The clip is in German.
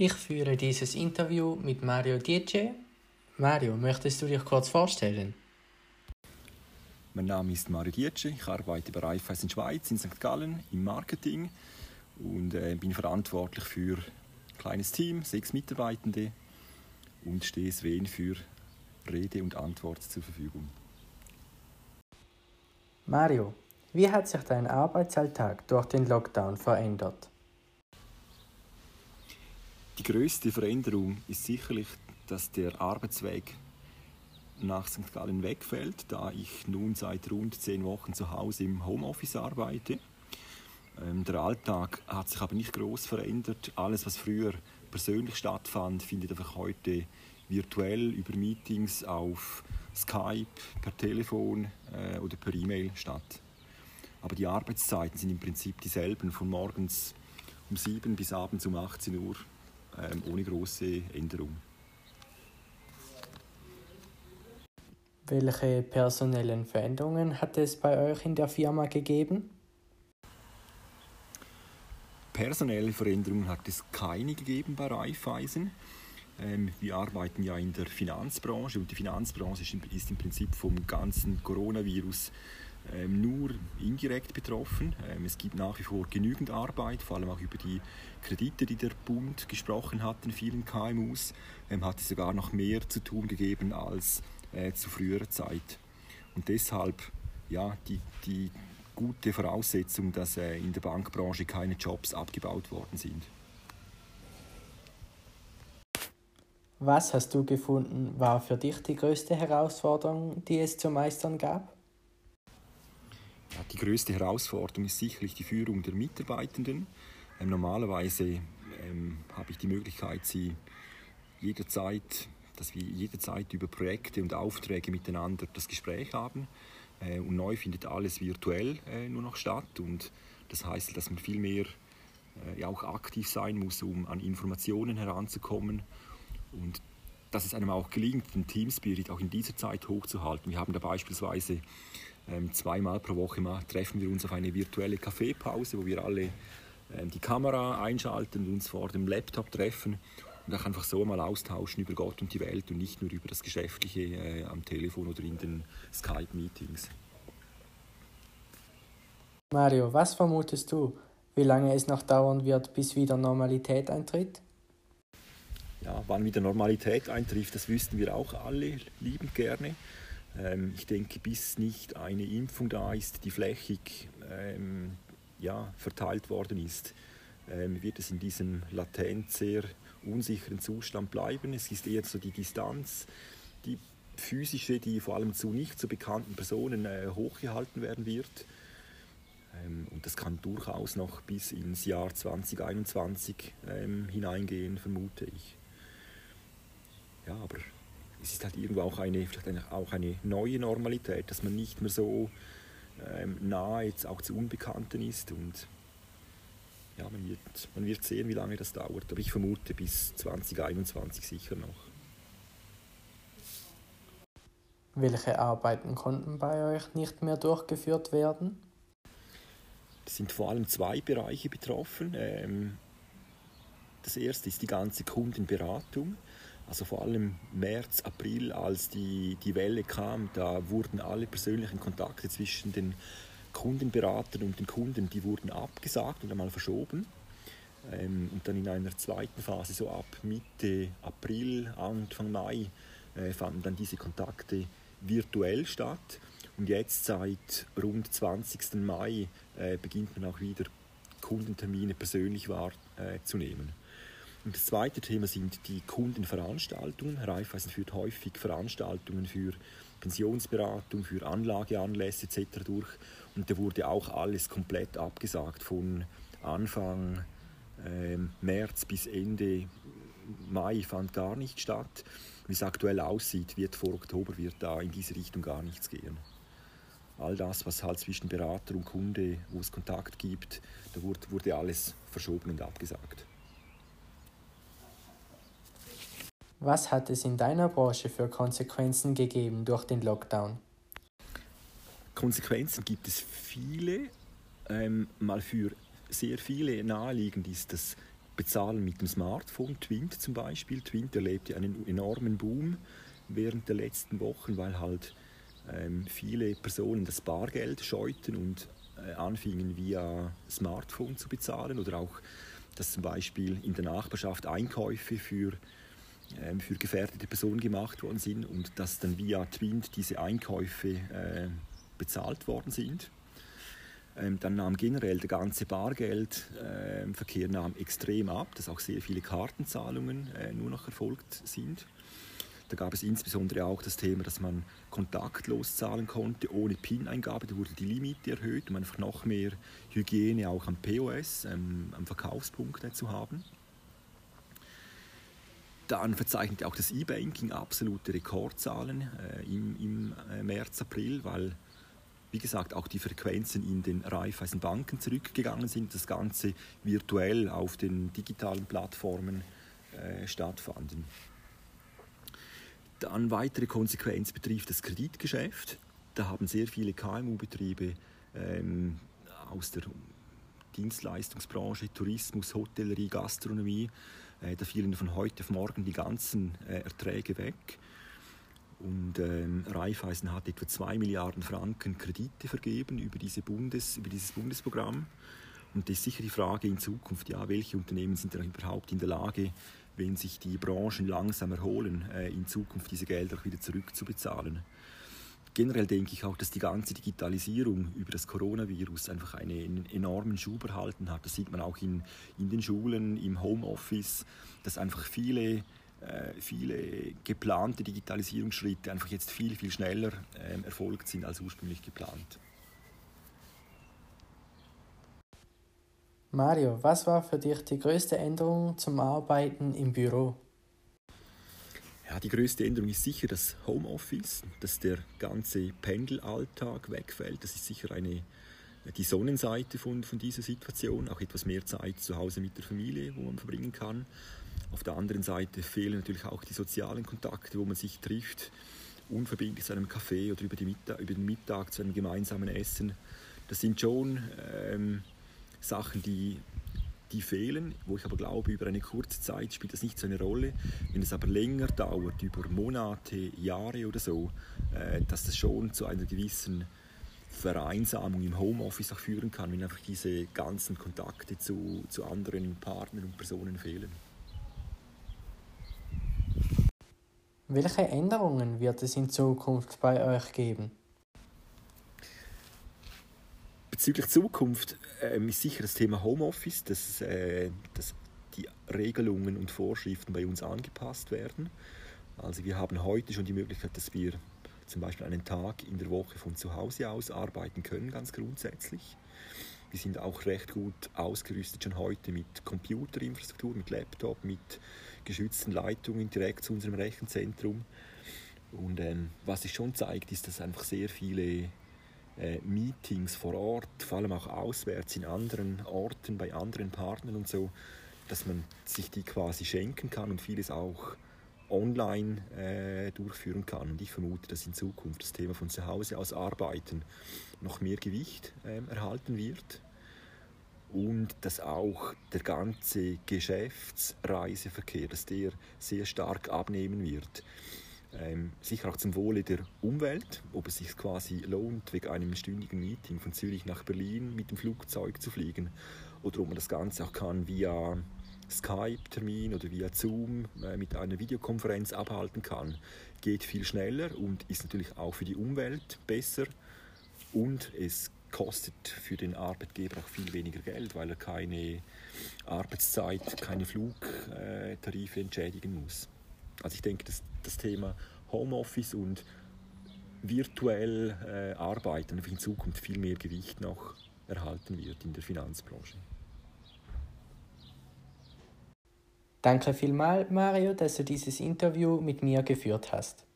Ich führe dieses Interview mit Mario Diece. Mario, möchtest du dich kurz vorstellen? Mein Name ist Mario Diece, ich arbeite bei Raiffeisen Schweiz in St. Gallen im Marketing und äh, bin verantwortlich für ein kleines Team, sechs Mitarbeitende und stehe Sven für Rede und Antwort zur Verfügung. Mario, wie hat sich dein Arbeitsalltag durch den Lockdown verändert? Die größte Veränderung ist sicherlich, dass der Arbeitsweg nach St. Gallen wegfällt, da ich nun seit rund zehn Wochen zu Hause im Homeoffice arbeite. Ähm, der Alltag hat sich aber nicht groß verändert. Alles, was früher persönlich stattfand, findet einfach heute virtuell über Meetings auf Skype, per Telefon äh, oder per E-Mail statt. Aber die Arbeitszeiten sind im Prinzip dieselben, von morgens um 7 bis abends um 18 Uhr ähm, ohne große Änderung. Welche personellen Veränderungen hat es bei euch in der Firma gegeben? Personelle Veränderungen hat es keine gegeben bei Raiffeisen. Ähm, wir arbeiten ja in der Finanzbranche und die Finanzbranche ist im Prinzip vom ganzen Coronavirus nur indirekt betroffen. Ähm, es gibt nach wie vor genügend Arbeit, vor allem auch über die Kredite, die der Bund gesprochen hat in vielen KMUs, ähm, hat es sogar noch mehr zu tun gegeben als äh, zu früherer Zeit. Und deshalb ja, die, die gute Voraussetzung, dass äh, in der Bankbranche keine Jobs abgebaut worden sind. Was hast du gefunden, war für dich die größte Herausforderung, die es zu meistern gab? Die größte Herausforderung ist sicherlich die Führung der Mitarbeitenden. Ähm, normalerweise ähm, habe ich die Möglichkeit, sie jederzeit, dass wir jederzeit über Projekte und Aufträge miteinander das Gespräch haben. Äh, und neu findet alles virtuell äh, nur noch statt. Und das heißt, dass man viel mehr äh, auch aktiv sein muss, um an Informationen heranzukommen. Und dass es einem auch gelingt, den Teamspirit auch in dieser Zeit hochzuhalten. Wir haben da beispielsweise zweimal pro Woche mal treffen wir uns auf eine virtuelle Kaffeepause, wo wir alle ähm, die Kamera einschalten und uns vor dem Laptop treffen und auch einfach so mal austauschen über Gott und die Welt und nicht nur über das Geschäftliche äh, am Telefon oder in den Skype-Meetings. Mario, was vermutest du, wie lange es noch dauern wird, bis wieder Normalität eintritt? Ja, wann wieder Normalität eintrifft, das wüssten wir auch alle liebend gerne. Ähm, ich denke, bis nicht eine Impfung da ist, die flächig ähm, ja, verteilt worden ist, ähm, wird es in diesem latent sehr unsicheren Zustand bleiben. Es ist eher so die Distanz, die physische, die vor allem zu nicht so bekannten Personen äh, hochgehalten werden wird. Ähm, und das kann durchaus noch bis ins Jahr 2021 ähm, hineingehen, vermute ich. Ja, aber es ist halt irgendwo auch eine, vielleicht auch eine neue Normalität, dass man nicht mehr so ähm, nah jetzt auch zu Unbekannten ist und ja, man wird, man wird sehen, wie lange das dauert, aber ich vermute bis 2021 sicher noch. Welche Arbeiten konnten bei euch nicht mehr durchgeführt werden? Es sind vor allem zwei Bereiche betroffen. Ähm, das erste ist die ganze Kundenberatung. Also vor allem März, April, als die, die Welle kam, da wurden alle persönlichen Kontakte zwischen den Kundenberatern und den Kunden, die wurden abgesagt und einmal verschoben. Ähm, und dann in einer zweiten Phase, so ab Mitte April, Anfang Mai, äh, fanden dann diese Kontakte virtuell statt. Und jetzt seit rund 20. Mai äh, beginnt man auch wieder Kundentermine persönlich wahrzunehmen. Äh, das zweite Thema sind die Kundenveranstaltungen. Raiffeisen führt häufig Veranstaltungen für Pensionsberatung, für Anlageanlässe etc. durch. Und da wurde auch alles komplett abgesagt von Anfang ähm, März bis Ende Mai fand gar nicht statt. Wie es aktuell aussieht, wird vor Oktober wird da in diese Richtung gar nichts gehen. All das, was halt zwischen Berater und Kunde, wo es Kontakt gibt, da wurde, wurde alles verschoben und abgesagt. Was hat es in deiner Branche für Konsequenzen gegeben durch den Lockdown? Konsequenzen gibt es viele. Ähm, mal für sehr viele naheliegend ist, dass bezahlen mit dem Smartphone. Twint zum Beispiel. Twint erlebte einen enormen Boom während der letzten Wochen, weil halt ähm, viele Personen das Bargeld scheuten und äh, anfingen via Smartphone zu bezahlen oder auch, dass zum Beispiel in der Nachbarschaft Einkäufe für, für gefährdete Personen gemacht worden sind und dass dann via Twint diese Einkäufe äh, bezahlt worden sind. Ähm, dann nahm generell der ganze Bargeldverkehr ähm, nahm extrem ab, dass auch sehr viele Kartenzahlungen äh, nur noch erfolgt sind. Da gab es insbesondere auch das Thema, dass man kontaktlos zahlen konnte, ohne PIN-Eingabe. Da wurde die Limite erhöht, um einfach noch mehr Hygiene auch am POS, ähm, am Verkaufspunkt äh, zu haben. Dann verzeichnete auch das E-Banking absolute Rekordzahlen äh, im, im äh, März, April, weil wie gesagt, auch die Frequenzen in den Raiffeisenbanken zurückgegangen sind, das Ganze virtuell auf den digitalen Plattformen äh, stattfanden. Dann weitere Konsequenz betrifft das Kreditgeschäft. Da haben sehr viele KMU-Betriebe ähm, aus der Dienstleistungsbranche, Tourismus, Hotellerie, Gastronomie, äh, da fielen von heute auf morgen die ganzen äh, Erträge weg. Und ähm, Raiffeisen hat etwa 2 Milliarden Franken Kredite vergeben über, diese Bundes, über dieses Bundesprogramm. Und das ist sicher die Frage in Zukunft, ja, welche Unternehmen sind dann überhaupt in der Lage, wenn sich die Branchen langsam erholen, äh, in Zukunft diese Gelder auch wieder zurückzubezahlen. Generell denke ich auch, dass die ganze Digitalisierung über das Coronavirus einfach einen enormen Schub erhalten hat. Das sieht man auch in, in den Schulen, im Homeoffice, dass einfach viele äh, viele geplante Digitalisierungsschritte einfach jetzt viel, viel schneller ähm, erfolgt sind als ursprünglich geplant. Mario, was war für dich die größte Änderung zum Arbeiten im Büro? Ja, die größte Änderung ist sicher das Homeoffice, dass der ganze Pendelalltag wegfällt. Das ist sicher eine, die Sonnenseite von, von dieser Situation, auch etwas mehr Zeit zu Hause mit der Familie, wo man verbringen kann. Auf der anderen Seite fehlen natürlich auch die sozialen Kontakte, wo man sich trifft, unverbindlich zu einem Café oder über, Mittag, über den Mittag zu einem gemeinsamen Essen. Das sind schon ähm, Sachen, die, die fehlen, wo ich aber glaube, über eine kurze Zeit spielt das nicht so eine Rolle. Wenn es aber länger dauert, über Monate, Jahre oder so, äh, dass das schon zu einer gewissen Vereinsamung im Homeoffice auch führen kann, wenn einfach diese ganzen Kontakte zu, zu anderen Partnern und Personen fehlen. Welche Änderungen wird es in Zukunft bei euch geben? Bezüglich Zukunft äh, ist sicher das Thema Homeoffice, dass, äh, dass die Regelungen und Vorschriften bei uns angepasst werden. Also wir haben heute schon die Möglichkeit, dass wir zum Beispiel einen Tag in der Woche von zu Hause aus arbeiten können, ganz grundsätzlich. Wir sind auch recht gut ausgerüstet schon heute mit Computerinfrastruktur, mit Laptop, mit geschützten Leitungen direkt zu unserem Rechenzentrum. Und ähm, was sich schon zeigt, ist, dass einfach sehr viele äh, Meetings vor Ort, vor allem auch auswärts in anderen Orten, bei anderen Partnern und so, dass man sich die quasi schenken kann und vieles auch online äh, durchführen kann. Und ich vermute, dass in Zukunft das Thema von zu Hause aus arbeiten noch mehr Gewicht äh, erhalten wird und dass auch der ganze Geschäftsreiseverkehr, dass der sehr stark abnehmen wird. Ähm, sicher auch zum Wohle der Umwelt, ob es sich quasi lohnt, wegen einem stündigen Meeting von Zürich nach Berlin mit dem Flugzeug zu fliegen. Oder ob man das Ganze auch kann via Skype-Termin oder via Zoom äh, mit einer Videokonferenz abhalten kann, geht viel schneller und ist natürlich auch für die Umwelt besser. Und es kostet für den Arbeitgeber auch viel weniger Geld, weil er keine Arbeitszeit, keine Flugtarife entschädigen muss. Also ich denke, dass das Thema Homeoffice und virtuell äh, arbeiten in Zukunft viel mehr Gewicht noch erhalten wird in der Finanzbranche. Danke vielmals, Mario, dass du dieses Interview mit mir geführt hast.